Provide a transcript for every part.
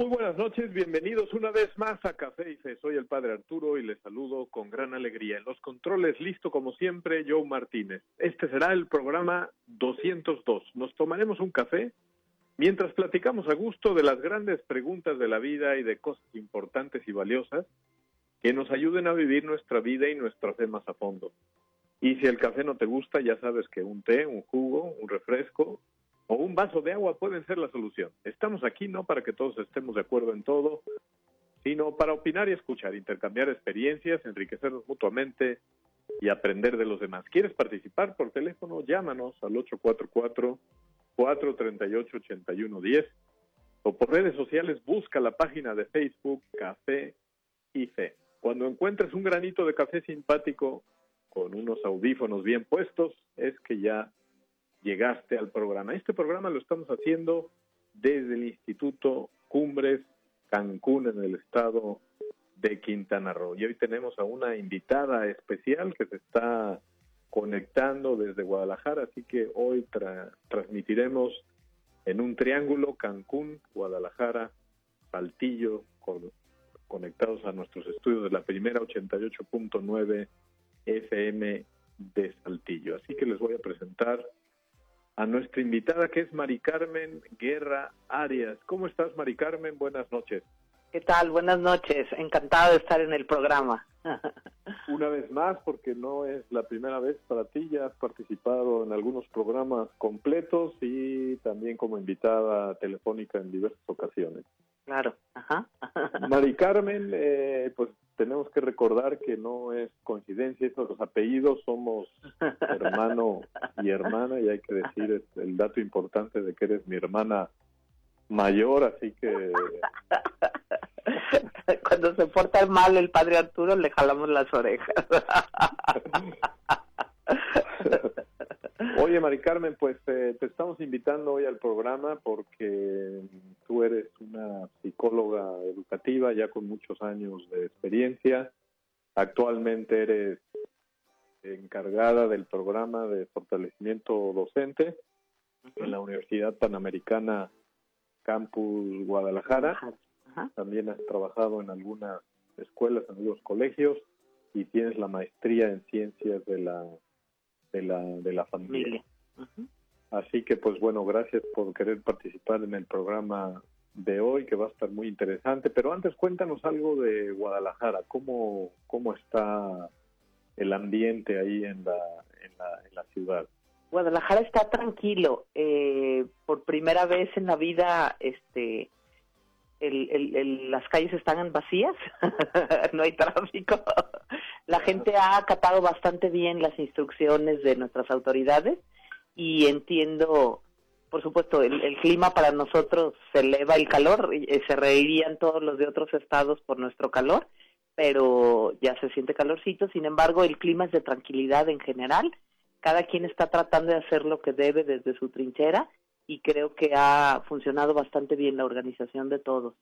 Muy buenas noches, bienvenidos una vez más a Café y Fe. Soy el padre Arturo y les saludo con gran alegría. En los controles, listo como siempre, Joe Martínez. Este será el programa 202. Nos tomaremos un café mientras platicamos a gusto de las grandes preguntas de la vida y de cosas importantes y valiosas que nos ayuden a vivir nuestra vida y nuestra fe más a fondo. Y si el café no te gusta, ya sabes que un té, un jugo, un refresco o un vaso de agua pueden ser la solución. Estamos aquí no para que todos estemos de acuerdo en todo, sino para opinar y escuchar, intercambiar experiencias, enriquecernos mutuamente y aprender de los demás. ¿Quieres participar por teléfono? Llámanos al 844-438-8110 o por redes sociales busca la página de Facebook Café y Fe. Cuando encuentres un granito de café simpático con unos audífonos bien puestos, es que ya llegaste al programa. Este programa lo estamos haciendo desde el Instituto Cumbres Cancún en el estado de Quintana Roo. Y hoy tenemos a una invitada especial que se está conectando desde Guadalajara, así que hoy transmitiremos en un triángulo Cancún, Guadalajara, Saltillo, conectados a nuestros estudios de la primera 88.9 FM de Saltillo. Así que les voy a presentar a nuestra invitada que es Mari Carmen Guerra Arias. ¿Cómo estás, Mari Carmen? Buenas noches. ¿Qué tal? Buenas noches. Encantado de estar en el programa. Una vez más, porque no es la primera vez para ti, ya has participado en algunos programas completos y también como invitada telefónica en diversas ocasiones. Claro. Ajá. Mari Carmen, eh, pues tenemos que recordar que no es coincidencia, estos los apellidos somos hermano y hermana y hay que decir el dato importante de que eres mi hermana mayor, así que cuando se porta mal el padre Arturo le jalamos las orejas. Oye, Mari Carmen, pues eh, te estamos invitando hoy al programa porque tú eres una psicóloga educativa ya con muchos años de experiencia. Actualmente eres encargada del programa de fortalecimiento docente en la Universidad Panamericana Campus Guadalajara. También has trabajado en algunas escuelas, en algunos colegios y tienes la maestría en ciencias de la de la, de la familia. Así que pues bueno, gracias por querer participar en el programa de hoy que va a estar muy interesante, pero antes cuéntanos algo de Guadalajara, cómo, cómo está el ambiente ahí en la, en la, en la ciudad. Guadalajara está tranquilo, eh, por primera vez en la vida, este, el, las calles están vacías, no hay tráfico. La gente ha acatado bastante bien las instrucciones de nuestras autoridades y entiendo, por supuesto, el, clima para nosotros se eleva el calor, y se reirían todos los de otros estados por nuestro calor, pero ya se siente calorcito, sin embargo, el clima es de tranquilidad en general, cada quien está tratando de hacer lo que debe desde su trinchera y creo que ha funcionado bastante bien la organización de todos.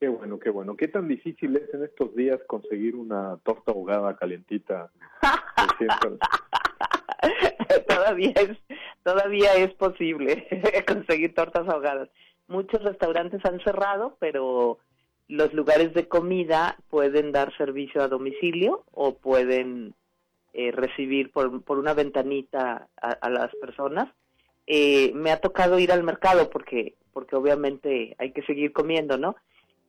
Qué bueno, qué bueno. ¿Qué tan difícil es en estos días conseguir una torta ahogada calientita? todavía es todavía es posible conseguir tortas ahogadas. Muchos restaurantes han cerrado, pero los lugares de comida pueden dar servicio a domicilio o pueden eh, recibir por, por una ventanita a las personas eh, me ha tocado ir al mercado porque, porque obviamente hay que seguir comiendo, ¿no?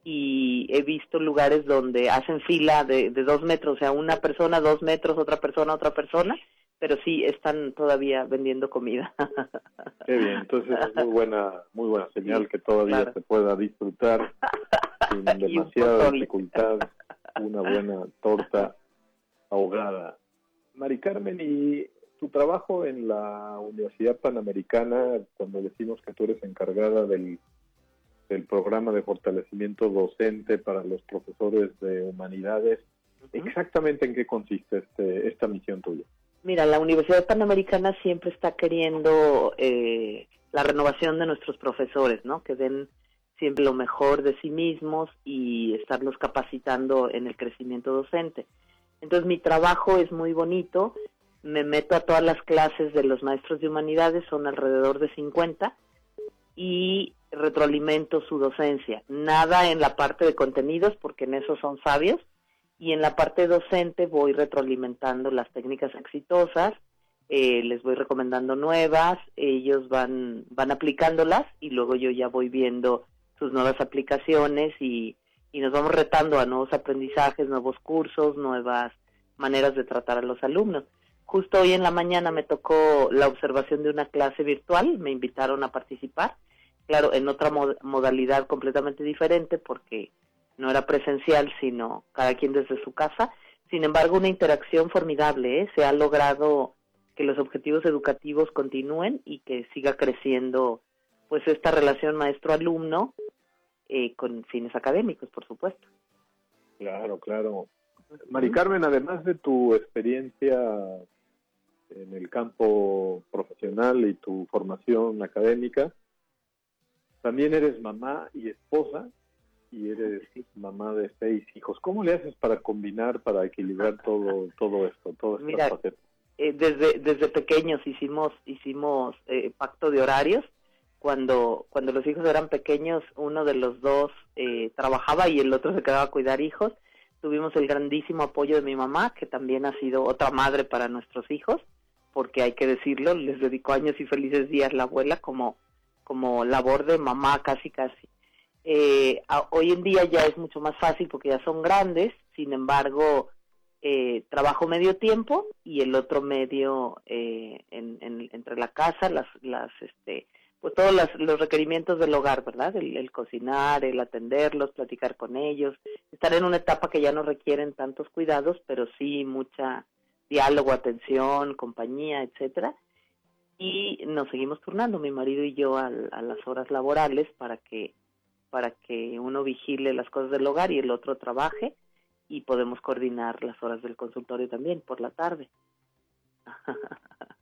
Y he visto lugares donde hacen fila de, de dos metros, o sea, una persona, dos metros, otra persona, otra persona, pero sí están todavía vendiendo comida. Qué bien, entonces es muy buena, muy buena señal que todavía se pueda disfrutar sin demasiada dificultad una buena torta ahogada. Mari Carmen, y tu trabajo en la Universidad Panamericana, cuando decimos que tú eres encargada del, del programa de fortalecimiento docente para los profesores de humanidades, ¿exactamente en qué consiste este, esta misión tuya? Mira, la Universidad Panamericana siempre está queriendo eh, la renovación de nuestros profesores, ¿no? Que den siempre lo mejor de sí mismos y estarlos capacitando en el crecimiento docente. Entonces mi trabajo es muy bonito, me meto a todas las clases de los maestros de humanidades, son alrededor de 50, y retroalimento su docencia. Nada en la parte de contenidos, porque en eso son sabios, y en la parte docente voy retroalimentando las técnicas exitosas, eh, les voy recomendando nuevas, ellos van, van aplicándolas y luego yo ya voy viendo sus nuevas aplicaciones y, y nos vamos retando a nuevos aprendizajes, nuevos cursos, nuevas maneras de tratar a los alumnos. Justo hoy en la mañana me tocó la observación de una clase virtual, me invitaron a participar, claro, en otra modalidad completamente diferente porque no era presencial, sino cada quien desde su casa. Sin embargo, una interacción formidable, ¿eh? se ha logrado que los objetivos educativos continúen y que siga creciendo pues esta relación maestro-alumno eh, con fines académicos, por supuesto. Claro, claro. Mari Carmen, además de tu experiencia en el campo profesional y tu formación académica, también eres mamá y esposa y eres mamá de seis hijos. ¿Cómo le haces para combinar, para equilibrar todo todo esto, todo esto? Eh, desde desde pequeños hicimos hicimos eh, pacto de horarios. Cuando cuando los hijos eran pequeños, uno de los dos eh, trabajaba y el otro se quedaba a cuidar hijos. Tuvimos el grandísimo apoyo de mi mamá, que también ha sido otra madre para nuestros hijos, porque hay que decirlo, les dedicó años y felices días la abuela como como labor de mamá casi casi. Eh, hoy en día ya es mucho más fácil porque ya son grandes, sin embargo, eh, trabajo medio tiempo y el otro medio eh, entre la casa, las, las, este, pues todos los requerimientos del hogar, ¿verdad? El, cocinar, el atenderlos, platicar con ellos, estar en una etapa que ya no requieren tantos cuidados, pero sí mucha diálogo, atención, compañía, etcétera. Y nos seguimos turnando, mi marido y yo, a, las horas laborales para que para que uno vigile las cosas del hogar y el otro trabaje y podemos coordinar las horas del consultorio también por la tarde.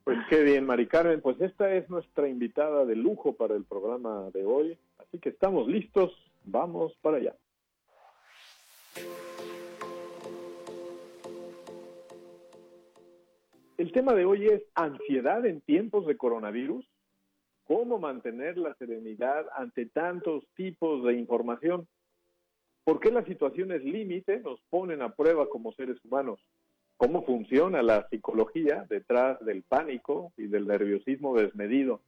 Pues qué bien, Mari Carmen. Pues esta es nuestra invitada de lujo para el programa de hoy. Así que estamos listos. Vamos para allá. El tema de hoy es ansiedad en tiempos de coronavirus. ¿Cómo mantener la serenidad ante tantos tipos de información? ¿Por qué las situaciones límite nos ponen a prueba como seres humanos? ¿Cómo funciona la psicología detrás del pánico y del nerviosismo desmedido?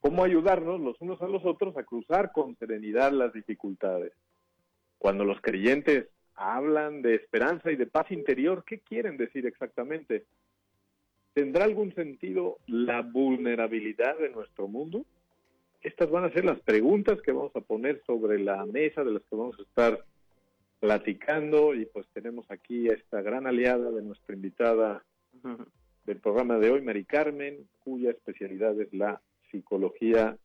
¿Cómo ayudarnos los unos a los otros a cruzar con serenidad las dificultades? Cuando los creyentes hablan de esperanza y de paz interior, ¿qué quieren decir exactamente? ¿Tendrá algún sentido la vulnerabilidad de nuestro mundo? estas van a ser las preguntas que vamos a poner sobre la mesa, de las que vamos a estar platicando y pues tenemos aquí a esta gran aliada de nuestra invitada del programa de hoy, Mari Carmen, cuya especialidad es la psicología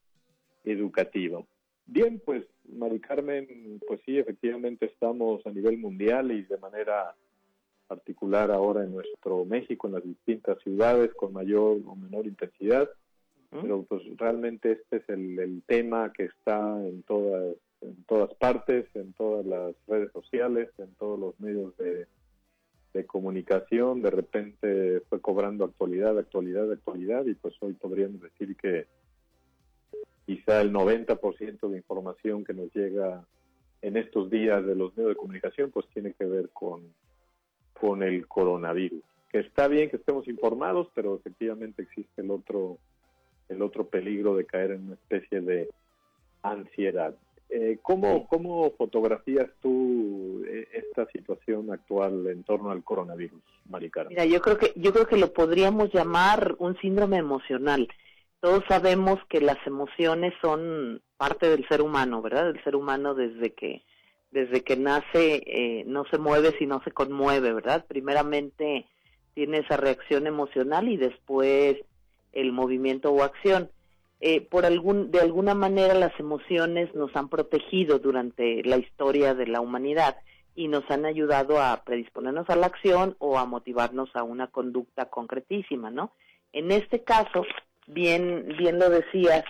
educativa. Bien, pues Mari Carmen, pues sí, efectivamente estamos a nivel mundial y de manera particular ahora en nuestro México, en las distintas ciudades con mayor o menor intensidad. Pero pues realmente este es el, tema que está en todas en todas partes, en todas las redes sociales, en todos los medios de, comunicación, de repente fue cobrando actualidad, actualidad, actualidad y pues hoy podríamos decir que quizá el 90% de información que nos llega en estos días de los medios de comunicación pues tiene que ver con, con el coronavirus. Que está bien que estemos informados, pero efectivamente existe el otro el otro peligro de caer en una especie de ansiedad. Eh, ¿cómo, ¿Cómo fotografías tú eh, esta situación actual en torno al coronavirus, Maricara? Mira, yo creo que yo creo que lo podríamos llamar un síndrome emocional. Todos sabemos que las emociones son parte del ser humano, ¿verdad? El ser humano desde que desde que nace eh, no se mueve si no se conmueve, ¿verdad? Primeramente tiene esa reacción emocional y después el movimiento o acción. Eh, por algún, de alguna manera las emociones nos han protegido durante la historia de la humanidad y nos han ayudado a predisponernos a la acción o a motivarnos a una conducta concretísima, ¿no? En este caso, bien, bien lo decías,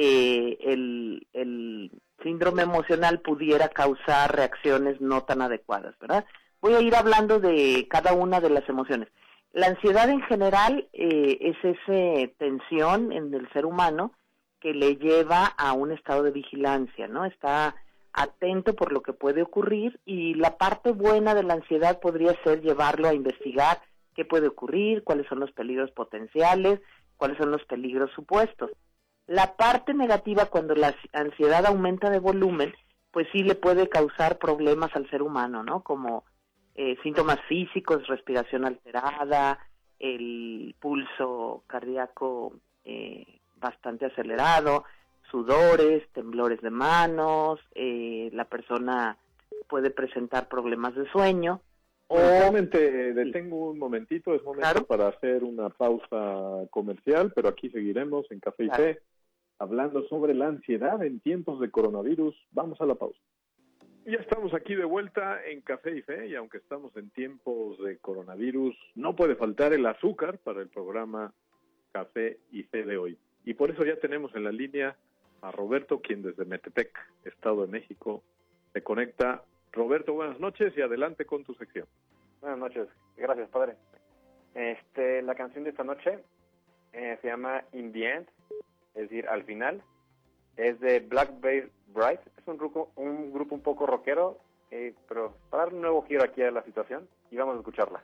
eh, el, síndrome emocional pudiera causar reacciones no tan adecuadas, ¿verdad? Voy a ir hablando de cada una de las emociones. La ansiedad en general eh, es esa tensión en el ser humano que le lleva a un estado de vigilancia, ¿no? Está atento por lo que puede ocurrir y la parte buena de la ansiedad podría ser llevarlo a investigar qué puede ocurrir, cuáles son los peligros potenciales, cuáles son los peligros supuestos. La parte negativa cuando la ansiedad aumenta de volumen, pues sí le puede causar problemas al ser humano, ¿no? Como eh, síntomas físicos, respiración alterada, el pulso cardíaco eh, bastante acelerado, sudores, temblores de manos, eh, la persona puede presentar problemas de sueño. O... Realmente detengo un momentito, es momento para hacer una pausa comercial, pero aquí seguiremos en Café y Fe hablando sobre la ansiedad en tiempos de coronavirus. Vamos a la pausa. Ya estamos aquí de vuelta en Café y Fe y aunque estamos en tiempos de coronavirus, no puede faltar el azúcar para el programa Café y Fe de hoy. Y por eso ya tenemos en la línea a Roberto, quien desde Metepec, Estado de México, se conecta. Roberto, buenas noches y adelante con tu sección. Buenas noches, gracias padre. Este, la canción de esta noche eh, se llama In the End, es decir, al final. Es de Black Bear Bright, es un grupo un, grupo un poco rockero, eh, pero para dar un nuevo giro aquí a la situación y vamos a escucharla.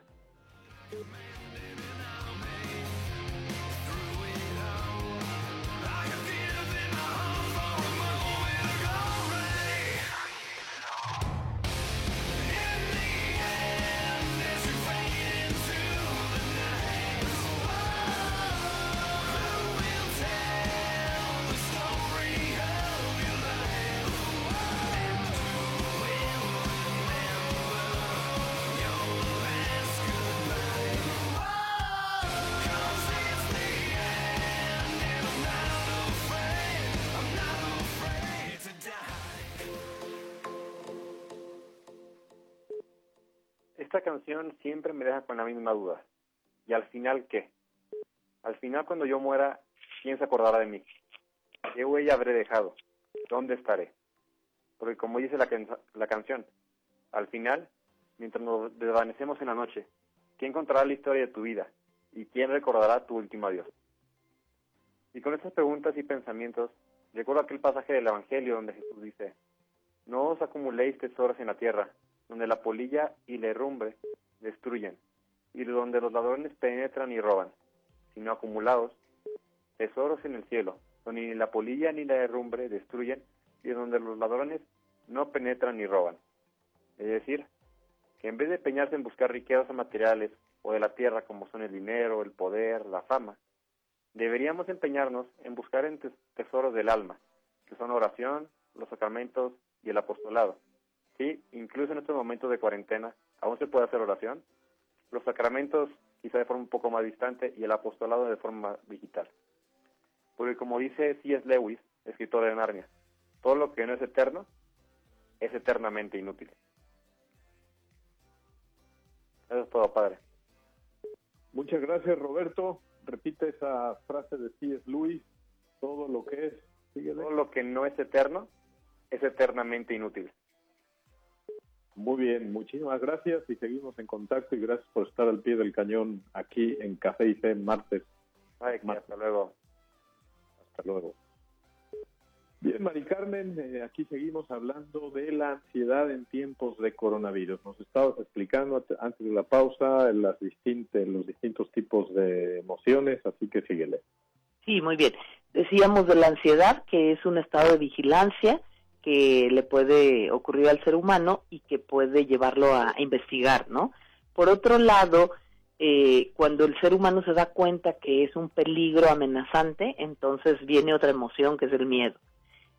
Esta canción siempre me deja con la misma duda. ¿Y al final qué? Al final cuando yo muera, ¿quién se acordará de mí? ¿Qué huella habré dejado? ¿Dónde estaré? Porque como dice la, canción, al final, mientras nos desvanecemos en la noche, ¿quién contará la historia de tu vida? ¿Y quién recordará tu último adiós? Y con estas preguntas y pensamientos, recuerdo aquel pasaje del Evangelio donde Jesús dice, no os acumuléis tesoros en la tierra, donde la polilla y la herrumbre destruyen, y donde los ladrones penetran y roban, sino acumulados, tesoros en el cielo, donde ni la polilla ni la herrumbre destruyen, y donde los ladrones no penetran ni roban. Es decir, que en vez de empeñarse en buscar riquezas materiales o de la tierra como son el dinero, el poder, la fama, deberíamos empeñarnos en buscar en tesoros del alma, que son oración, los sacramentos y el apostolado, Sí, incluso en estos momentos de cuarentena, aún se puede hacer oración. Los sacramentos quizá de forma un poco más distante y el apostolado de forma digital. Porque como dice C.S. Lewis, escritor de Narnia, todo lo que no es eterno es eternamente inútil. Eso es todo, padre. Muchas gracias, Roberto. Repite esa frase de C.S. Lewis, todo lo que es, todo lo que no es eterno es eternamente inútil. Muy bien, muchísimas gracias y seguimos en contacto y gracias por estar al pie del cañón aquí en Café y Fe martes. hasta luego. Hasta luego. Bien, Mari Carmen, eh, aquí seguimos hablando de la ansiedad en tiempos de coronavirus. Nos estabas explicando antes de la pausa las distintas, los distintos tipos de emociones, así que síguele. Sí, muy bien. Decíamos de la ansiedad, que es un estado de vigilancia, que le puede ocurrir al ser humano y que puede llevarlo a, investigar, ¿no? Por otro lado, eh, cuando el ser humano se da cuenta que es un peligro amenazante, entonces viene otra emoción que es el miedo.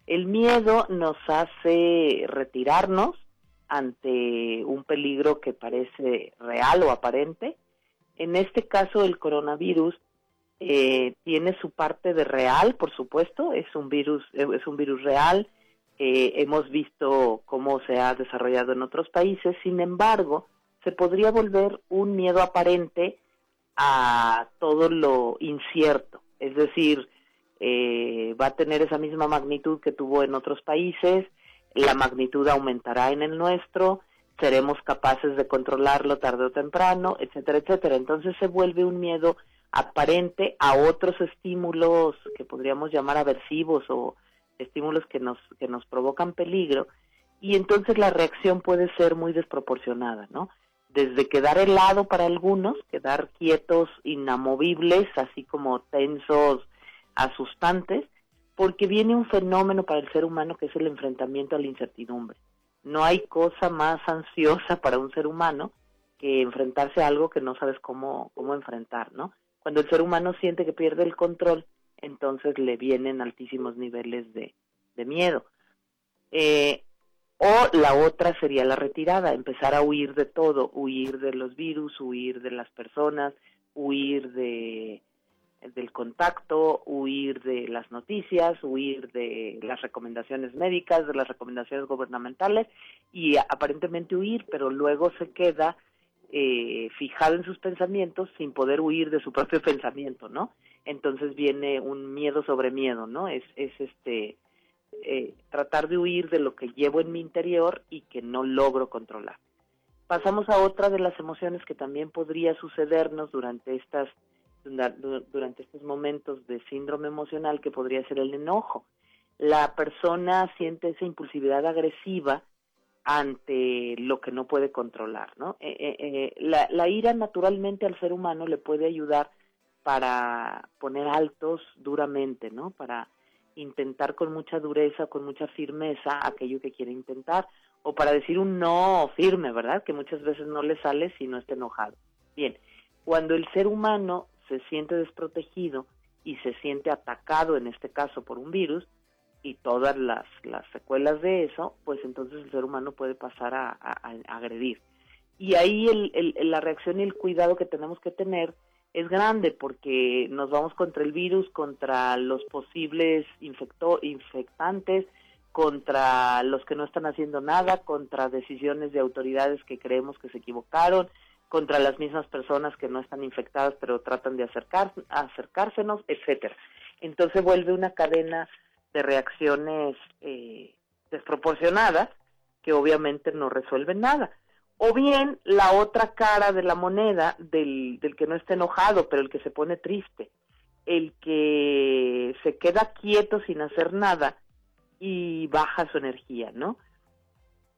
El miedo nos hace retirarnos ante un peligro que parece real o aparente. En este caso, el coronavirus eh, tiene su parte de real, por supuesto, es un virus, es un virus real, eh, hemos visto cómo se ha desarrollado en otros países, sin embargo, se podría volver un miedo aparente a todo lo incierto, es decir, eh, va a tener esa misma magnitud que tuvo en otros países, la magnitud aumentará en el nuestro, seremos capaces de controlarlo tarde o temprano, etcétera, etcétera. Entonces se vuelve un miedo aparente a otros estímulos que podríamos llamar aversivos o estímulos que nos, que nos provocan peligro, y entonces la reacción puede ser muy desproporcionada, ¿no? Desde quedar helado para algunos, quedar quietos, inamovibles, así como tensos, asustantes, porque viene un fenómeno para el ser humano que es el enfrentamiento a la incertidumbre. No hay cosa más ansiosa para un ser humano que enfrentarse a algo que no sabes cómo, cómo enfrentar, ¿no? Cuando el ser humano siente que pierde el control, entonces le vienen altísimos niveles de, de miedo. Eh, o la otra sería la retirada, empezar a huir de todo, huir de los virus, huir de las personas, huir de del contacto, huir de las noticias, huir de las recomendaciones médicas, de las recomendaciones gubernamentales y aparentemente huir, pero luego se queda eh, fijado en sus pensamientos sin poder huir de su propio pensamiento, ¿no? Entonces viene un miedo sobre miedo, ¿no? Es, es este eh, tratar de huir de lo que llevo en mi interior y que no logro controlar. Pasamos a otra de las emociones que también podría sucedernos durante estas durante estos momentos de síndrome emocional que podría ser el enojo. La persona siente esa impulsividad agresiva ante lo que no puede controlar, ¿no? Eh, eh, eh, la, la, ira naturalmente al ser humano le puede ayudar para poner altos duramente, ¿no? Para intentar con mucha dureza, con mucha firmeza aquello que quiere intentar, o para decir un no firme, ¿verdad? Que muchas veces no le sale si no está enojado. Bien, cuando el ser humano se siente desprotegido y se siente atacado, en este caso por un virus, y todas las, las secuelas de eso, pues entonces el ser humano puede pasar a, agredir. Y ahí el, la reacción y el cuidado que tenemos que tener es grande porque nos vamos contra el virus, contra los posibles infecto, infectantes, contra los que no están haciendo nada, contra decisiones de autoridades que creemos que se equivocaron, contra las mismas personas que no están infectadas pero tratan de acercar, acercársenos, etcétera. Entonces vuelve una cadena de reacciones eh, desproporcionadas que obviamente no resuelven nada. O bien la otra cara de la moneda del, del que no está enojado, pero el que se pone triste, el que se queda quieto sin hacer nada y baja su energía, ¿no?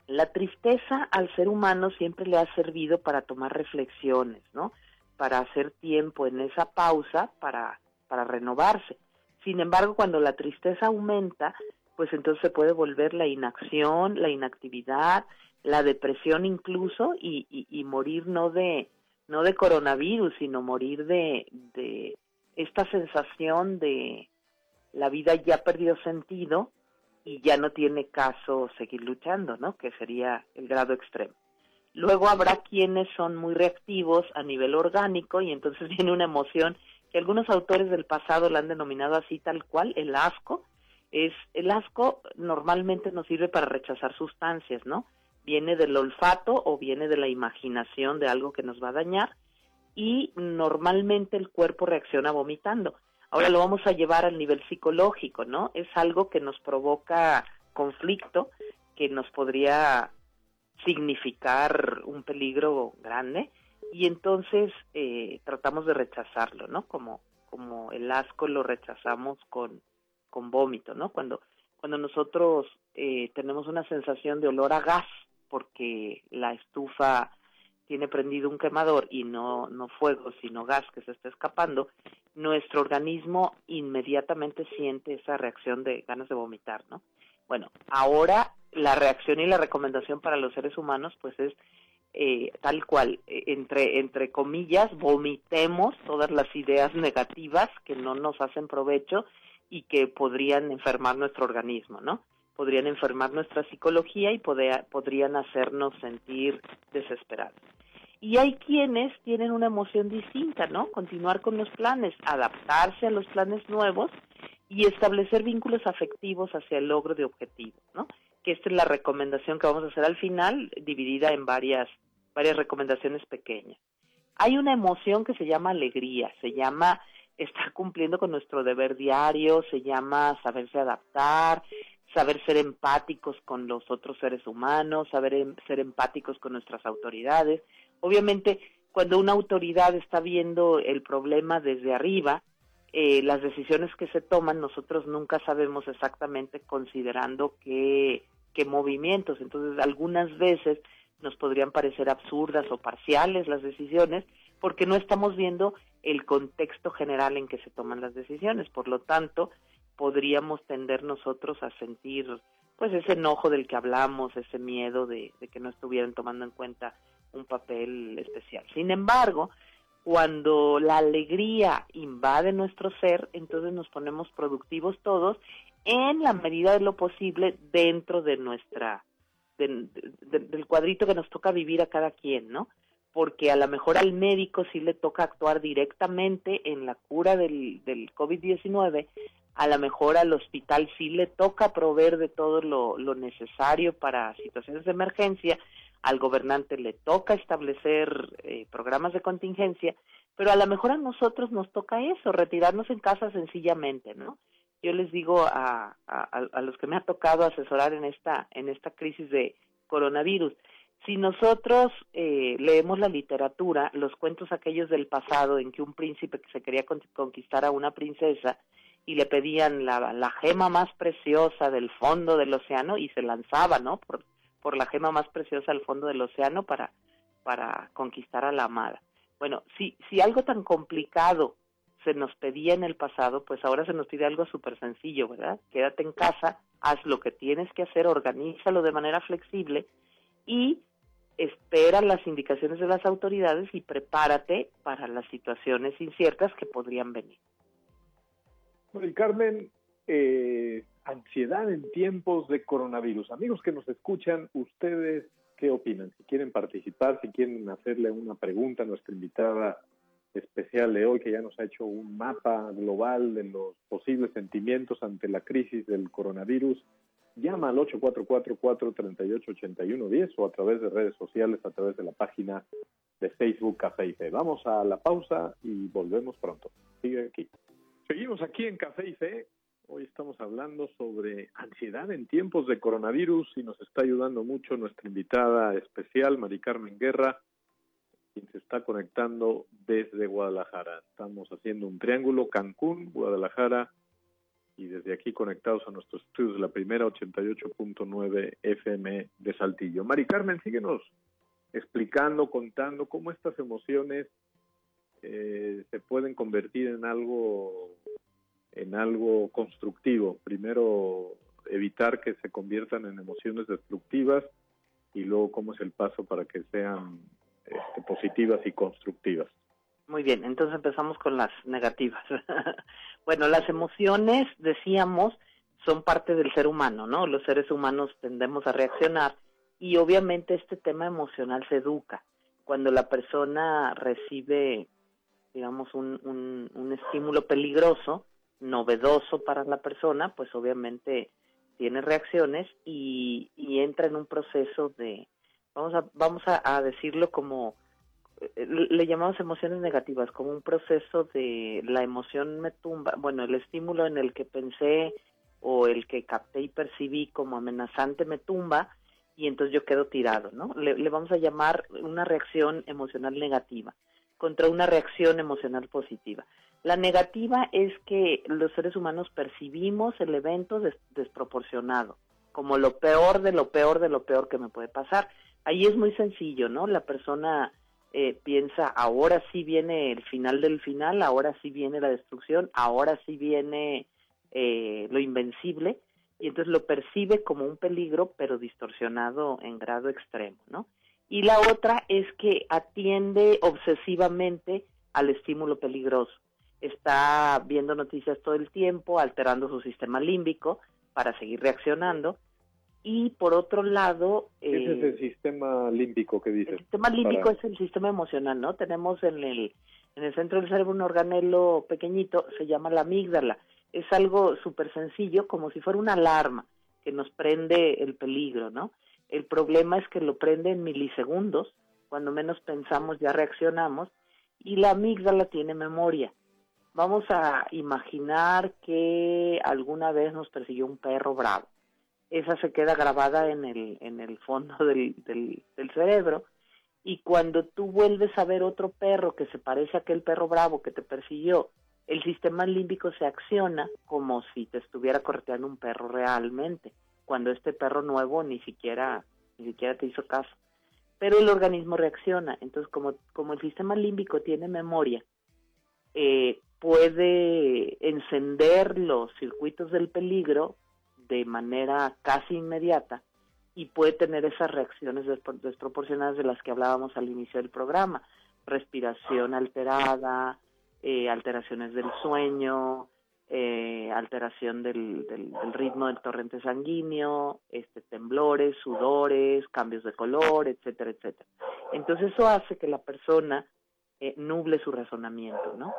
La tristeza al ser humano siempre le ha servido para tomar reflexiones, ¿no? Para hacer tiempo en esa pausa para, para renovarse. Sin embargo, cuando la tristeza aumenta, pues entonces se puede volver la inacción, la inactividad, la depresión incluso y, y, morir no de no de coronavirus, sino morir de, de esta sensación de la vida ya ha perdido sentido y ya no tiene caso seguir luchando, ¿no? Que sería el grado extremo. Luego habrá quienes son muy reactivos a nivel orgánico y entonces viene una emoción que algunos autores del pasado la han denominado así tal cual, el asco, es el asco normalmente nos sirve para rechazar sustancias, ¿no? Viene del olfato o viene de la imaginación de algo que nos va a dañar y normalmente el cuerpo reacciona vomitando. Ahora lo vamos a llevar al nivel psicológico, ¿no? Es algo que nos provoca conflicto, que nos podría significar un peligro grande y entonces eh, tratamos de rechazarlo, ¿no? Como, como el asco lo rechazamos con, con vómito, ¿no? Cuando, cuando nosotros eh, tenemos una sensación de olor a gas porque la estufa tiene prendido un quemador y no, no fuego, sino gas que se está escapando, nuestro organismo inmediatamente siente esa reacción de ganas de vomitar, ¿no? Bueno, ahora la reacción y la recomendación para los seres humanos pues es eh, tal cual, eh, entre, entre comillas, vomitemos todas las ideas negativas que no nos hacen provecho y que podrían enfermar nuestro organismo, ¿no? Podrían enfermar nuestra psicología y podrían hacernos sentir desesperados. Y hay quienes tienen una emoción distinta, ¿no? Continuar con los planes, adaptarse a los planes nuevos y establecer vínculos afectivos hacia el logro de objetivos, ¿no? que esta es la recomendación que vamos a hacer al final, dividida en varias, varias recomendaciones pequeñas. Hay una emoción que se llama alegría, se llama estar cumpliendo con nuestro deber diario, se llama saberse adaptar, saber ser empáticos con los otros seres humanos, saber em, ser empáticos con nuestras autoridades. Obviamente cuando una autoridad está viendo el problema desde arriba, eh, las decisiones que se toman nosotros nunca sabemos exactamente considerando qué, qué movimientos. Entonces, algunas veces nos podrían parecer absurdas o parciales las decisiones porque no estamos viendo el contexto general en que se toman las decisiones. Por lo tanto, podríamos tender nosotros a sentir pues ese enojo del que hablamos, ese miedo de, de que no estuvieran tomando en cuenta un papel especial. Sin embargo, cuando la alegría invade nuestro ser, entonces nos ponemos productivos todos en la medida de lo posible dentro de nuestra del cuadrito que nos toca vivir a cada quien, ¿no? Porque a lo mejor al médico sí le toca actuar directamente en la cura del, del COVID-19, a lo mejor al hospital sí le toca proveer de todo lo, lo necesario para situaciones de emergencia, al gobernante le toca establecer eh, programas de contingencia, pero a lo mejor a nosotros nos toca eso, retirarnos en casa sencillamente, ¿no? Yo les digo a, a, los que me ha tocado asesorar en esta, en esta crisis de coronavirus, si nosotros eh, leemos la literatura, los cuentos aquellos del pasado en que un príncipe que se quería conquistar a una princesa y le pedían la, la gema más preciosa del fondo del océano y se lanzaba, ¿no? Por, por la gema más preciosa al fondo del océano para, para conquistar a la amada. Bueno, si, si algo tan complicado se nos pedía en el pasado, pues ahora se nos pide algo súper sencillo, ¿verdad? Quédate en casa, haz lo que tienes que hacer, organízalo de manera flexible y espera las indicaciones de las autoridades y prepárate para las situaciones inciertas que podrían venir. Bueno, Carmen, eh, ansiedad en tiempos de coronavirus. Amigos que nos escuchan, ustedes, ¿qué opinan? Si quieren participar, si quieren hacerle una pregunta a nuestra invitada especial de hoy, que ya nos ha hecho un mapa global de los posibles sentimientos ante la crisis del coronavirus, llama al 844-438-8110 o a través de redes sociales, a través de la página de Facebook Café y Fe. Vamos a la pausa y volvemos pronto. Sigue aquí. Seguimos aquí en Café y Fe Hoy estamos hablando sobre ansiedad en tiempos de coronavirus y nos está ayudando mucho nuestra invitada especial, Mari Carmen Guerra, quien se está conectando desde Guadalajara. Estamos haciendo un triángulo Cancún, Guadalajara y desde aquí conectados a nuestros estudios de la primera 88.9 FM de Saltillo. Mari Carmen, síguenos explicando, contando cómo estas emociones eh, se pueden convertir en algo en algo constructivo. Primero, evitar que se conviertan en emociones destructivas y luego cómo es el paso para que sean este, positivas y constructivas. Muy bien, entonces empezamos con las negativas. bueno, las emociones, decíamos, son parte del ser humano, ¿no? Los seres humanos tendemos a reaccionar y obviamente este tema emocional se educa. Cuando la persona recibe, digamos, un, un, estímulo peligroso, novedoso para la persona, pues obviamente tiene reacciones y entra en un proceso de, vamos a, vamos a, decirlo como, eh, le llamamos emociones negativas, como un proceso de la emoción me tumba, bueno, el estímulo en el que pensé o el que capté y percibí como amenazante me tumba y entonces yo quedo tirado, ¿no? le vamos a llamar una reacción emocional negativa contra una reacción emocional positiva. La negativa es que los seres humanos percibimos el evento desproporcionado, como lo peor de lo peor de lo peor que me puede pasar. Ahí es muy sencillo, ¿no? La persona eh, piensa, ahora sí viene el final del final, ahora sí viene la destrucción, ahora sí viene eh, lo invencible, y entonces lo percibe como un peligro, pero distorsionado en grado extremo, ¿no? Y la otra es que atiende obsesivamente al estímulo peligroso está viendo noticias todo el tiempo, alterando su sistema límbico para seguir reaccionando. Y por otro lado... ¿Qué es ese eh, sistema límbico que dices? El sistema límbico es el sistema emocional, ¿no? Tenemos en el, en el centro del cerebro un organelo pequeñito, se llama la amígdala. Es algo súper sencillo, como si fuera una alarma que nos prende el peligro, ¿no? El problema es que lo prende en milisegundos, cuando menos pensamos ya reaccionamos, y la amígdala tiene memoria. Vamos a imaginar que alguna vez nos persiguió un perro bravo. Esa se queda grabada en el, en el fondo del, del, cerebro Y cuando tú vuelves a ver otro perro que se parece a aquel perro bravo que te persiguió, el sistema límbico se acciona como si te estuviera correteando un perro realmente, cuando este perro nuevo ni siquiera, ni siquiera te hizo caso. Pero el organismo reacciona. Entonces, como, como el sistema límbico tiene memoria, eh, puede encender los circuitos del peligro de manera casi inmediata y puede tener esas reacciones desproporcionadas de las que hablábamos al inicio del programa, respiración alterada, eh, alteraciones del sueño, eh, alteración del, del, ritmo del torrente sanguíneo, este, temblores, sudores, cambios de color, etcétera, etcétera. Entonces eso hace que la persona eh, nuble su razonamiento, ¿no?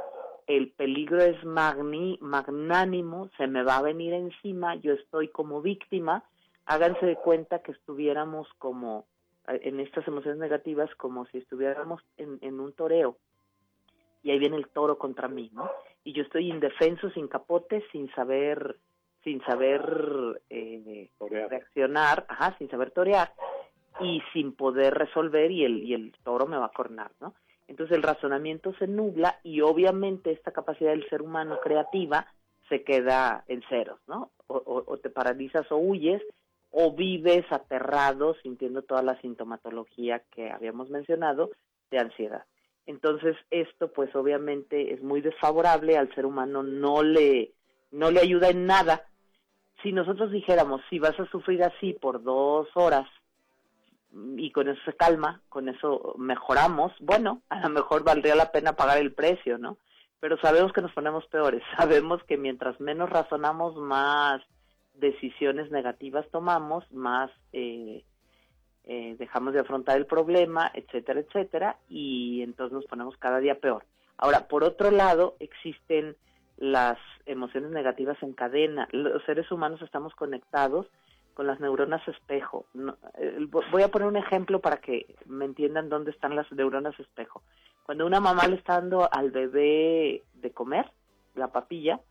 El peligro es magni, magnánimo, se me va a venir encima, yo estoy como víctima, háganse de cuenta que estuviéramos como eh, en estas emociones negativas como si estuviéramos en, en un toreo y ahí viene el toro contra mí, ¿no? Y yo estoy indefenso, sin capote, sin saber, sin saber eh, reaccionar, ajá, sin saber torear y sin poder resolver y el, y el toro me va a cornar, ¿no? Entonces el razonamiento se nubla y obviamente esta capacidad del ser humano creativa se queda en ceros, ¿no? O, o te paralizas o huyes o vives aterrado sintiendo toda la sintomatología que habíamos mencionado de ansiedad. Entonces esto pues obviamente es muy desfavorable al ser humano, no le, no le ayuda en nada. Si nosotros dijéramos, si vas a sufrir así por dos horas y con eso se calma, con eso mejoramos, bueno, a lo mejor valdría la pena pagar el precio, ¿no? Pero sabemos que nos ponemos peores, sabemos que mientras menos razonamos, más decisiones negativas tomamos, más eh, eh, dejamos de afrontar el problema, etcétera, etcétera, y entonces nos ponemos cada día peor. Ahora, por otro lado, existen las emociones negativas en cadena. Los seres humanos estamos conectados con las neuronas espejo. Voy a poner un ejemplo para que me entiendan dónde están las neuronas espejo. Cuando una mamá le está dando al bebé de comer, la papilla,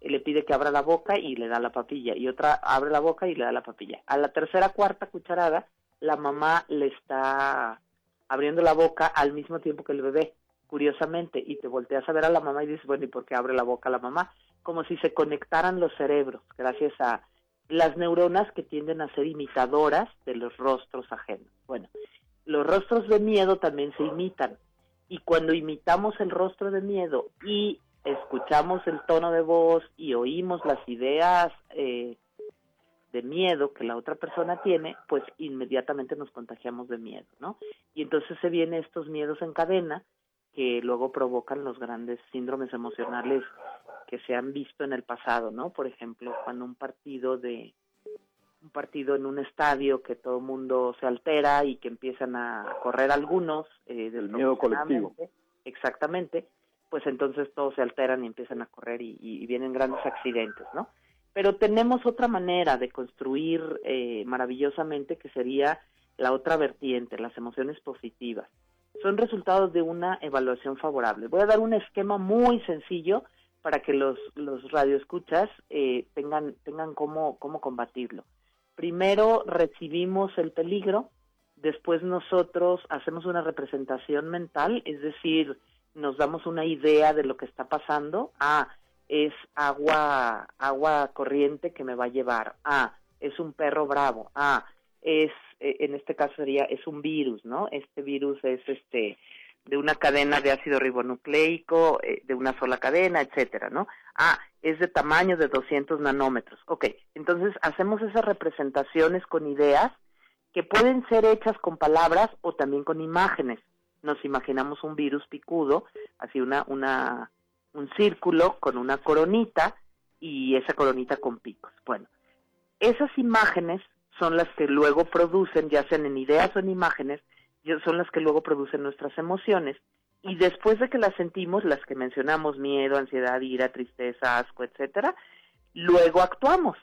le pide que abra la boca y le da la papilla, y otra abre la boca y le da la papilla. A la tercera, cuarta cucharada, la mamá le está abriendo la boca al mismo tiempo que el bebé, curiosamente, y te volteas a ver a la mamá y dices, bueno, ¿y por qué abre la boca la mamá? Como si se conectaran los cerebros, gracias a las neuronas que tienden a ser imitadoras de los rostros ajenos. Bueno, los rostros de miedo también se imitan, y cuando imitamos el rostro de miedo y escuchamos el tono de voz y oímos las ideas eh, de miedo que la otra persona tiene, pues inmediatamente nos contagiamos de miedo, ¿no? Y entonces se vienen estos miedos en cadena que luego provocan los grandes síndromes emocionales que se han visto en el pasado, ¿no? Por ejemplo, cuando un partido de un partido en un estadio que todo el mundo se altera y que empiezan a correr algunos eh, del miedo colectivo. Exactamente, pues entonces todos se alteran y empiezan a correr y, y vienen grandes accidentes, ¿no? Pero tenemos otra manera de construir eh, maravillosamente que sería la otra vertiente, las emociones positivas. Son resultados de una evaluación favorable. Voy a dar un esquema muy sencillo para que los, los radioescuchas eh, tengan, tengan cómo, cómo combatirlo. Primero recibimos el peligro, después nosotros hacemos una representación mental, es decir, nos damos una idea de lo que está pasando. Ah, es agua, agua corriente que me va a llevar. Ah, es un perro bravo. Ah, es, en este caso sería, es un virus, ¿no? Este virus es este, de una cadena de ácido ribonucleico, eh, de una sola cadena, etcétera, ¿no? Ah, es de tamaño de 200 nanómetros. Ok, entonces hacemos esas representaciones con ideas que pueden ser hechas con palabras o también con imágenes. Nos imaginamos un virus picudo, así una, una, un círculo con una coronita y esa coronita con picos. Bueno, esas imágenes son las que luego producen, ya sean en ideas o en imágenes, son las que luego producen nuestras emociones y después de que las sentimos, las que mencionamos, miedo, ansiedad, ira, tristeza, asco, etcétera, luego actuamos.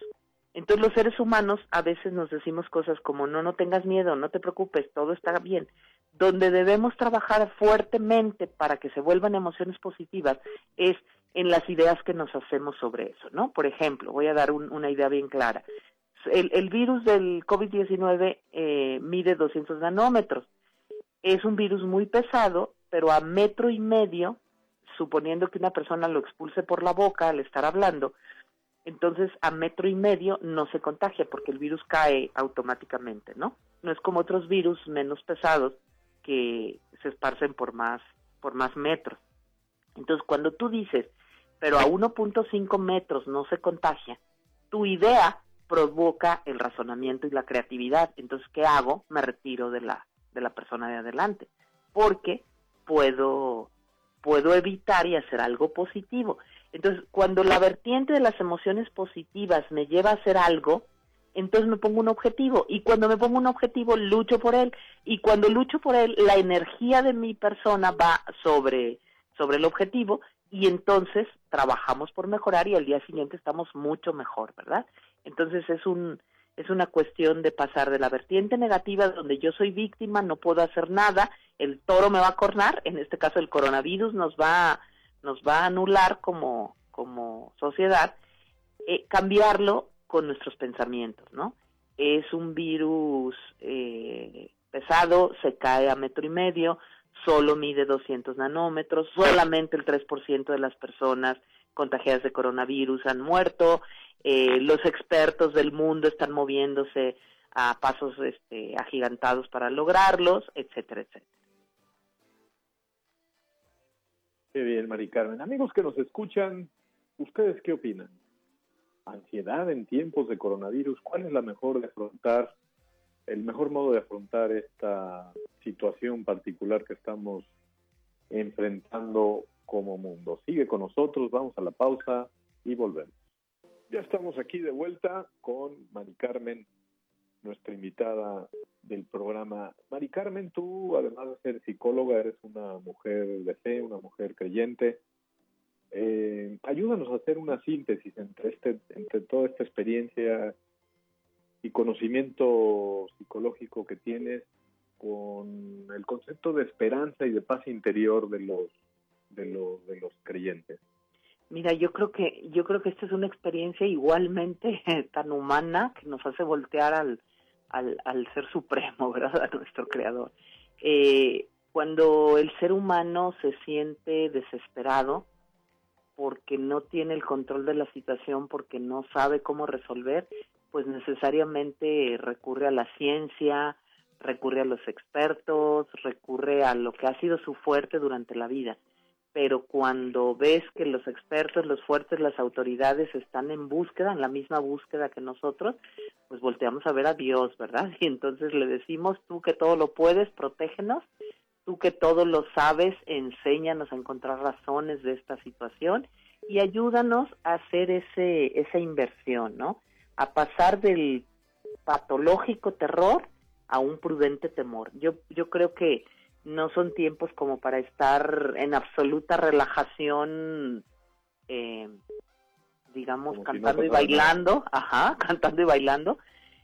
Entonces los seres humanos a veces nos decimos cosas como no, no tengas miedo, no te preocupes, todo está bien. Donde debemos trabajar fuertemente para que se vuelvan emociones positivas es en las ideas que nos hacemos sobre eso, ¿no? Por ejemplo, voy a dar una idea bien clara. El, virus del COVID-19 eh, mide 200 nanómetros. es un virus muy pesado, pero a metro y medio, suponiendo que una persona lo expulse por la boca al estar hablando, entonces a metro y medio no se contagia porque el virus cae automáticamente, ¿no? No es como otros virus menos pesados que se esparcen por más por más metros. Entonces, cuando tú dices, pero a 1.5 metros no se contagia, tu idea provoca el razonamiento y la creatividad. Entonces, ¿qué hago? Me retiro de la, de la persona de adelante, porque puedo, puedo evitar y hacer algo positivo. Entonces, cuando la vertiente de las emociones positivas me lleva a hacer algo, entonces me pongo un objetivo y cuando me pongo un objetivo lucho por él y cuando lucho por él la energía de mi persona va sobre sobre el objetivo y entonces trabajamos por mejorar y al día siguiente estamos mucho mejor, ¿verdad? Entonces es un es una cuestión de pasar de la vertiente negativa donde yo soy víctima, no puedo hacer nada, el toro me va a cornar, en este caso el coronavirus nos va nos va a anular como como sociedad, eh, cambiarlo con nuestros pensamientos, ¿no? Es un virus eh, pesado, se cae a metro y medio, solo mide 200 nanómetros, solamente el 3% de las personas contagiadas de coronavirus han muerto, eh, los expertos del mundo están moviéndose a pasos este, agigantados para lograrlos, etcétera, etcétera. Qué bien, Mari Carmen. Amigos que nos escuchan, ¿ustedes qué opinan? Ansiedad en tiempos de coronavirus, ¿cuál es la mejor de afrontar, el mejor modo de afrontar esta situación particular que estamos enfrentando como mundo? Sigue con nosotros, vamos a la pausa y volvemos. Ya estamos aquí de vuelta con Mari Carmen, nuestra invitada del programa. Mari Carmen, tú, además de ser psicóloga, eres una mujer de fe, una mujer creyente. Eh, ayúdanos a hacer una síntesis entre, este, entre toda esta experiencia y conocimiento psicológico que tienes con el concepto de esperanza y de paz interior de los, de los, de los creyentes. Mira, yo creo que yo creo que esta es una experiencia igualmente tan humana que nos hace voltear al, al, al ser supremo, ¿verdad? A nuestro creador. Eh, cuando el ser humano se siente desesperado porque no tiene el control de la situación, porque no sabe cómo resolver, pues necesariamente recurre a la ciencia, recurre a los expertos, recurre a lo que ha sido su fuerte durante la vida pero cuando ves que los expertos, los fuertes, las autoridades están en búsqueda, en la misma búsqueda que nosotros, pues volteamos a ver a Dios, ¿verdad? Y entonces le decimos, tú que todo lo puedes, protégenos, tú que todo lo sabes, enséñanos a encontrar razones de esta situación y ayúdanos a hacer ese esa inversión, ¿no? A pasar del patológico terror a un prudente temor. Yo yo creo que no son tiempos como para estar en absoluta relajación, eh, digamos, cantando y bailando, ajá, cantando y bailando,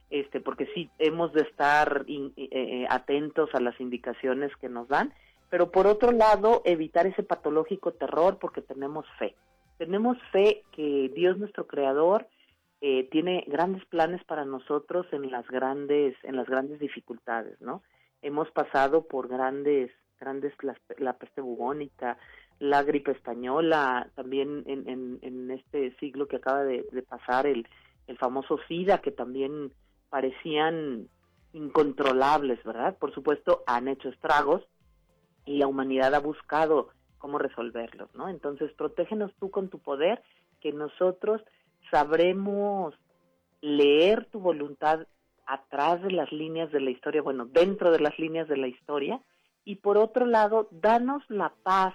este, porque sí hemos de estar eh, eh, atentos a las indicaciones que nos dan, pero por otro lado evitar ese patológico terror porque tenemos fe, tenemos fe que Dios nuestro creador tiene grandes planes para nosotros en las grandes en las grandes dificultades, ¿no? Hemos pasado por grandes, grandes, la, peste bubónica, la gripe española, también en, este siglo que acaba de, pasar el, el famoso SIDA, que también parecían incontrolables, ¿verdad? Por supuesto, han hecho estragos y la humanidad ha buscado cómo resolverlos, ¿no? Entonces, protégenos tú con tu poder, que nosotros sabremos leer tu voluntad atrás de las líneas de la historia, bueno, dentro de las líneas de la historia, y por otro lado, danos la paz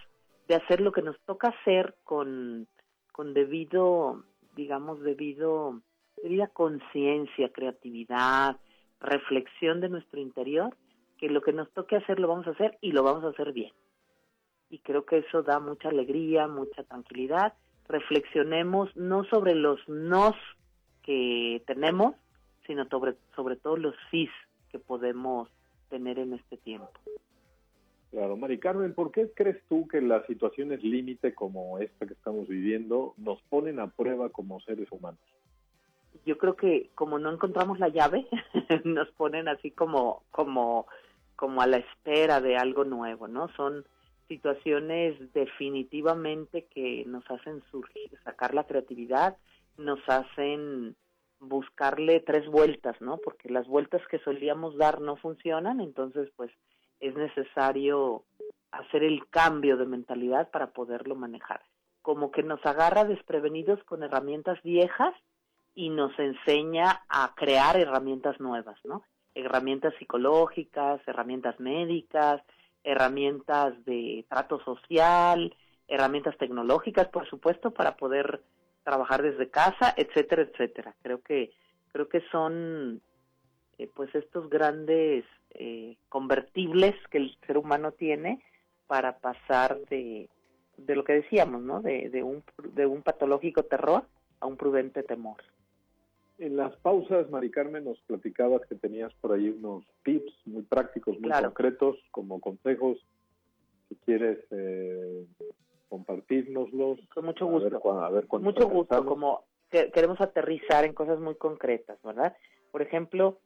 de hacer lo que nos toca hacer con, con debido, digamos, debido, debida conciencia, creatividad, reflexión de nuestro interior, que lo que nos toque hacer lo vamos a hacer y lo vamos a hacer bien. Y creo que eso da mucha alegría, mucha tranquilidad. Reflexionemos no sobre los nos que tenemos, sino sobre, sobre todo los sí que podemos tener en este tiempo. Claro, Mari Carmen, ¿por qué crees tú que las situaciones límite como esta que estamos viviendo nos ponen a prueba como seres humanos? Yo creo que como no encontramos la llave, nos ponen así como, como, como a la espera de algo nuevo, ¿no? Son situaciones definitivamente que nos hacen surgir, sacar la creatividad, nos hacen buscarle tres vueltas, ¿no? Porque las vueltas que solíamos dar no funcionan, entonces pues es necesario hacer el cambio de mentalidad para poderlo manejar. Como que nos agarra desprevenidos con herramientas viejas y nos enseña a crear herramientas nuevas, ¿no? Herramientas psicológicas, herramientas médicas, herramientas de trato social, herramientas tecnológicas, por supuesto, para poder trabajar desde casa, etcétera, etcétera. Creo que creo que son eh, pues estos grandes eh, convertibles que el ser humano tiene para pasar de, de lo que decíamos, ¿no? De, de, un, de un patológico terror a un prudente temor. En las pausas, Mari Carmen, nos platicabas que tenías por ahí unos tips muy prácticos, muy concretos, como consejos. Si quieres eh, compartirnoslos. Con mucho gusto. A ver, mucho gusto, como queremos aterrizar en cosas muy concretas, ¿verdad? Por ejemplo,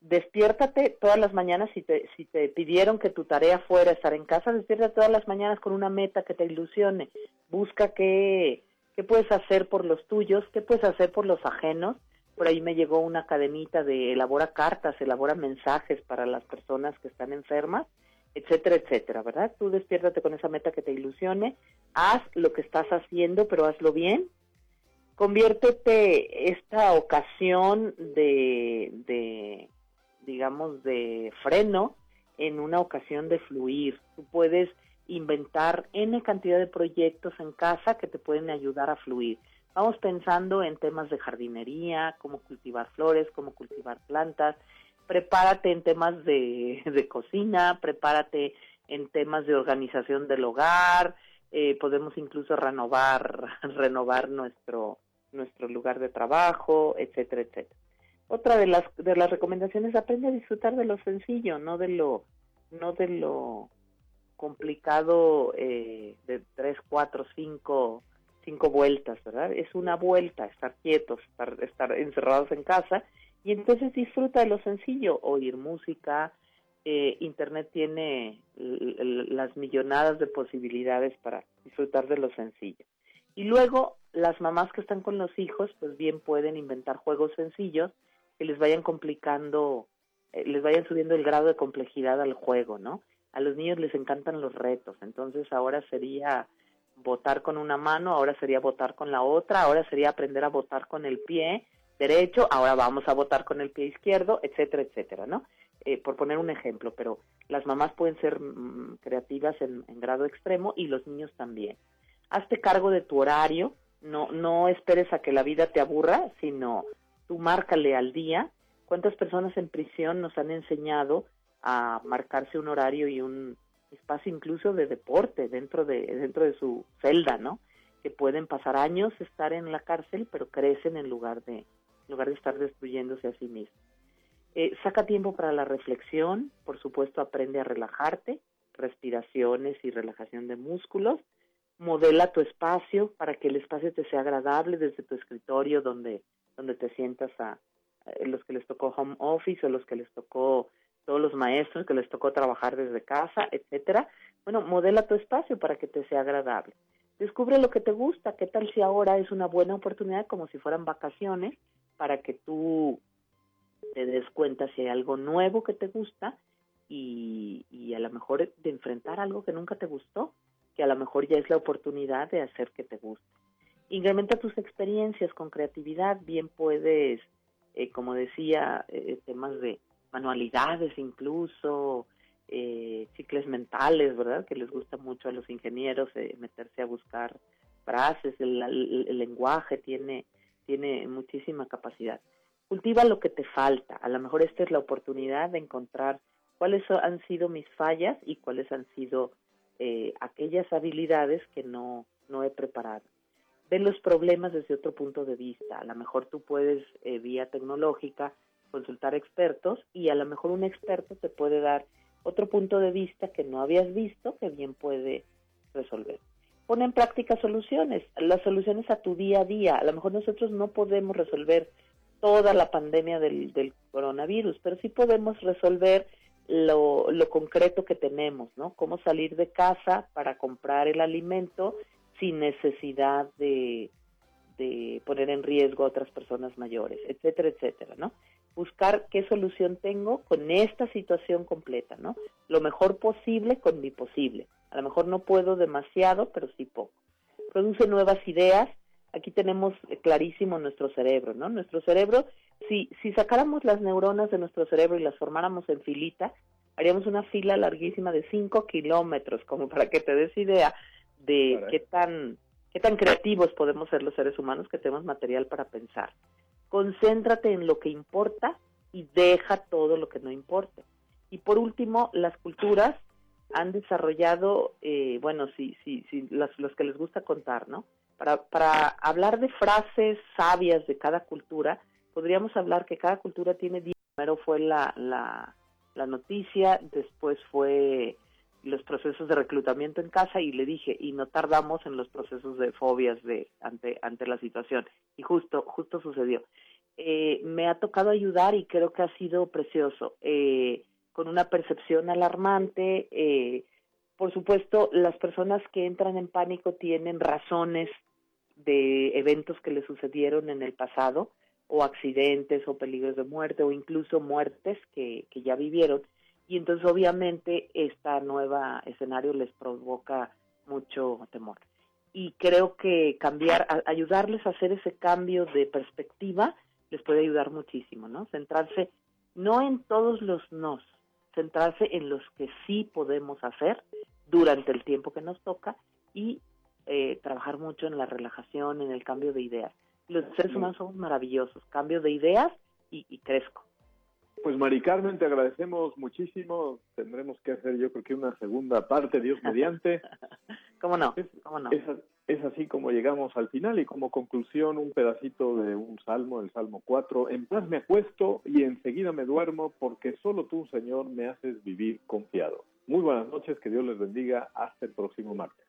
despiértate todas las mañanas, si te, si te pidieron que tu tarea fuera estar en casa, despiértate todas las mañanas con una meta que te ilusione. Busca qué, qué puedes hacer por los tuyos, qué puedes hacer por los ajenos. Por ahí me llegó una cadenita de elabora cartas, elabora mensajes para las personas que están enfermas, etcétera, etcétera, ¿verdad? Tú despiértate con esa meta que te ilusione, haz lo que estás haciendo, pero hazlo bien. Conviértete esta ocasión de, de digamos, de freno en una ocasión de fluir. Tú puedes inventar N cantidad de proyectos en casa que te pueden ayudar a fluir. Vamos pensando en temas de jardinería, cómo cultivar flores, cómo cultivar plantas. Prepárate en temas de, de cocina, prepárate en temas de organización del hogar. Eh, podemos incluso renovar, renovar nuestro, nuestro lugar de trabajo, etcétera, etcétera. Otra de las de las recomendaciones aprende a disfrutar de lo sencillo, no de lo no de lo complicado eh, de tres, cuatro, cinco, cinco vueltas, ¿verdad? Es una vuelta, estar quietos, estar, estar encerrados en casa y entonces disfruta de lo sencillo, oír música. Eh, Internet tiene las millonadas de posibilidades para disfrutar de lo sencillo. Y luego las mamás que están con los hijos, pues bien pueden inventar juegos sencillos que les vayan complicando, eh, les vayan subiendo el grado de complejidad al juego, ¿no? A los niños les encantan los retos, entonces ahora sería votar con una mano, ahora sería votar con la otra, ahora sería aprender a votar con el pie derecho, ahora vamos a votar con el pie izquierdo, etcétera, etcétera, ¿no? Eh, por poner un ejemplo, pero las mamás pueden ser mm, creativas en, en, grado extremo y los niños también. Hazte cargo de tu horario, no, no esperes a que la vida te aburra, sino tú márcale al día. ¿Cuántas personas en prisión nos han enseñado a marcarse un horario y un espacio incluso de deporte dentro de dentro de su celda, ¿no? Que pueden pasar años estar en la cárcel, pero crecen en lugar de en lugar de estar destruyéndose a sí mismos. Eh, saca tiempo para la reflexión, por supuesto aprende a relajarte, respiraciones y relajación de músculos, modela tu espacio para que el espacio te sea agradable desde tu escritorio donde donde te sientas a, los que les tocó home office o los que les tocó todos los maestros que les tocó trabajar desde casa, etcétera. Bueno, modela tu espacio para que te sea agradable. Descubre lo que te gusta, qué tal si ahora es una buena oportunidad como si fueran vacaciones para que tú te des cuenta si hay algo nuevo que te gusta y, y a lo mejor de enfrentar algo que nunca te gustó, que a lo mejor ya es la oportunidad de hacer que te guste. Incrementa tus experiencias con creatividad, bien puedes, eh, como decía, eh, temas de manualidades incluso, eh, ciclos mentales, ¿verdad? Que les gusta mucho a los ingenieros meterse a buscar frases, el, lenguaje tiene, tiene muchísima capacidad. Cultiva lo que te falta, a lo mejor esta es la oportunidad de encontrar cuáles han sido mis fallas y cuáles han sido aquellas habilidades que no, no he preparado ven los problemas desde otro punto de vista. A lo mejor tú puedes, eh, vía tecnológica, consultar expertos y a lo mejor un experto te puede dar otro punto de vista que no habías visto que bien puede resolver. Pon en práctica soluciones, las soluciones a tu día a día. A lo mejor nosotros no podemos resolver toda la pandemia del, del coronavirus, pero sí podemos resolver lo, lo concreto que tenemos, ¿no? Cómo salir de casa para comprar el alimento sin necesidad de, de poner en riesgo a otras personas mayores, etcétera, etcétera, ¿no? Buscar qué solución tengo con esta situación completa, ¿no? Lo mejor posible con mi posible. A lo mejor no puedo demasiado, pero sí poco. Produce nuevas ideas. Aquí tenemos clarísimo nuestro cerebro, ¿no? Nuestro cerebro, si, si sacáramos las neuronas de nuestro cerebro y las formáramos en filita, haríamos una fila larguísima de 5 kilómetros, como para que te des idea de qué tan qué tan creativos podemos ser los seres humanos que tenemos material para pensar. Concéntrate en lo que importa y deja todo lo que no importe. Y por último, las culturas han desarrollado, eh, bueno, sí, sí, sí, los, que les gusta contar, ¿no? Para, para hablar de frases sabias de cada cultura, podríamos hablar que cada cultura tiene, primero fue la, la, la noticia, después fue procesos de reclutamiento en casa y le dije y no tardamos en los procesos de fobias de ante ante la situación y justo justo sucedió. Eh, me ha tocado ayudar y creo que ha sido precioso eh, con una percepción alarmante eh, por supuesto las personas que entran en pánico tienen razones de eventos que le sucedieron en el pasado o accidentes o peligros de muerte o incluso muertes que ya vivieron y entonces obviamente este nuevo escenario les provoca mucho temor. Y creo que cambiar, ayudarles a hacer ese cambio de perspectiva les puede ayudar muchísimo, ¿no? Centrarse no en todos los nos, centrarse en los que sí podemos hacer durante el tiempo que nos toca y eh, trabajar mucho en la relajación, en el cambio de ideas. Los seres humanos somos maravillosos, cambio de ideas y, y crezco. Pues Mari Carmen, te agradecemos muchísimo. Tendremos que hacer yo creo que una segunda parte, Dios mediante. ¿Cómo no? Es, ¿Cómo no? Es, es, así como llegamos al final y como conclusión un pedacito de un salmo, el Salmo 4. En paz me acuesto y enseguida me duermo porque solo tú, Señor, me haces vivir confiado. Muy buenas noches, que Dios les bendiga. Hasta el próximo martes.